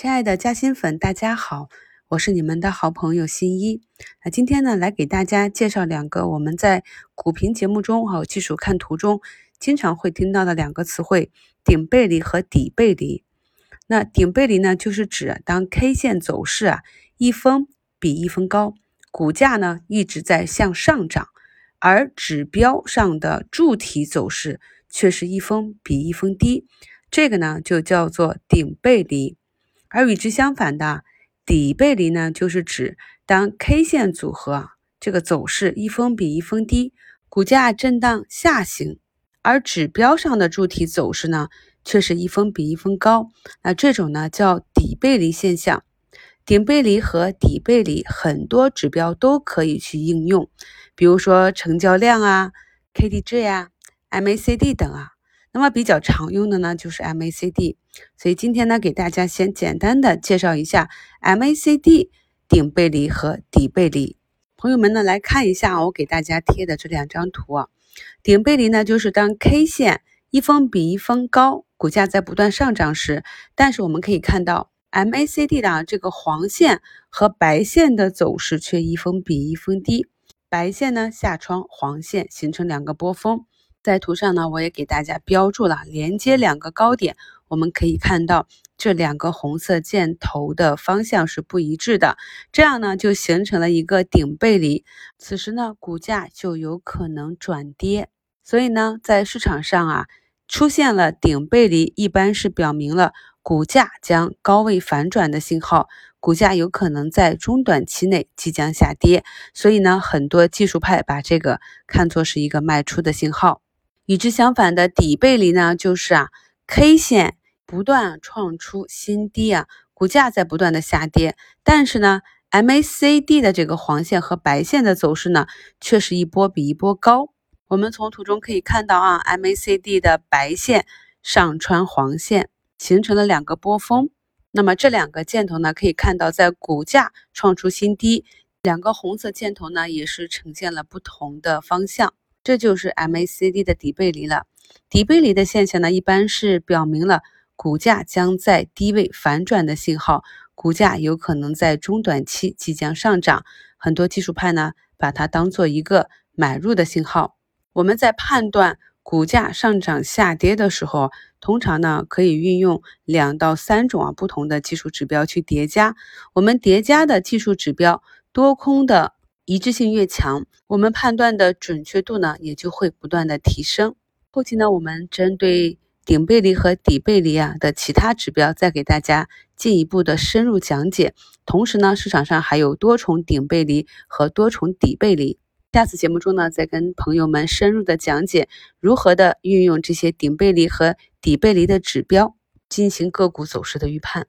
亲爱的嘉兴粉，大家好，我是你们的好朋友新一。那今天呢，来给大家介绍两个我们在股评节目中还有技术看图中经常会听到的两个词汇：顶背离和底背离。那顶背离呢，就是指当 K 线走势啊一分比一分高，股价呢一直在向上涨，而指标上的柱体走势却是一分比一分低，这个呢就叫做顶背离。而与之相反的底背离呢，就是指当 K 线组合这个走势一分比一分低，股价震荡下行，而指标上的柱体走势呢，却是一分比一分高。那这种呢叫底背离现象。顶背离和底背离很多指标都可以去应用，比如说成交量啊、KDJ 啊、MACD 等啊。那么比较常用的呢，就是 MACD。所以今天呢，给大家先简单的介绍一下 MACD 顶背离和底背离。朋友们呢，来看一下我给大家贴的这两张图啊。顶背离呢，就是当 K 线一峰比一峰高，股价在不断上涨时，但是我们可以看到 MACD 的这个黄线和白线的走势却一峰比一峰低，白线呢下穿黄线，形成两个波峰。在图上呢，我也给大家标注了连接两个高点。我们可以看到这两个红色箭头的方向是不一致的，这样呢就形成了一个顶背离。此时呢，股价就有可能转跌。所以呢，在市场上啊，出现了顶背离，一般是表明了股价将高位反转的信号，股价有可能在中短期内即将下跌。所以呢，很多技术派把这个看作是一个卖出的信号。与之相反的底背离呢，就是啊，K 线不断创出新低啊，股价在不断的下跌，但是呢，MACD 的这个黄线和白线的走势呢，却是一波比一波高。我们从图中可以看到啊，MACD 的白线上穿黄线，形成了两个波峰。那么这两个箭头呢，可以看到在股价创出新低，两个红色箭头呢，也是呈现了不同的方向。这就是 MACD 的底背离了。底背离的现象呢，一般是表明了股价将在低位反转的信号，股价有可能在中短期即将上涨。很多技术派呢，把它当做一个买入的信号。我们在判断股价上涨下跌的时候，通常呢可以运用两到三种啊不同的技术指标去叠加。我们叠加的技术指标多空的。一致性越强，我们判断的准确度呢也就会不断的提升。后期呢，我们针对顶背离和底背离啊的其他指标，再给大家进一步的深入讲解。同时呢，市场上还有多重顶背离和多重底背离。下次节目中呢，再跟朋友们深入的讲解如何的运用这些顶背离和底背离的指标进行个股走势的预判。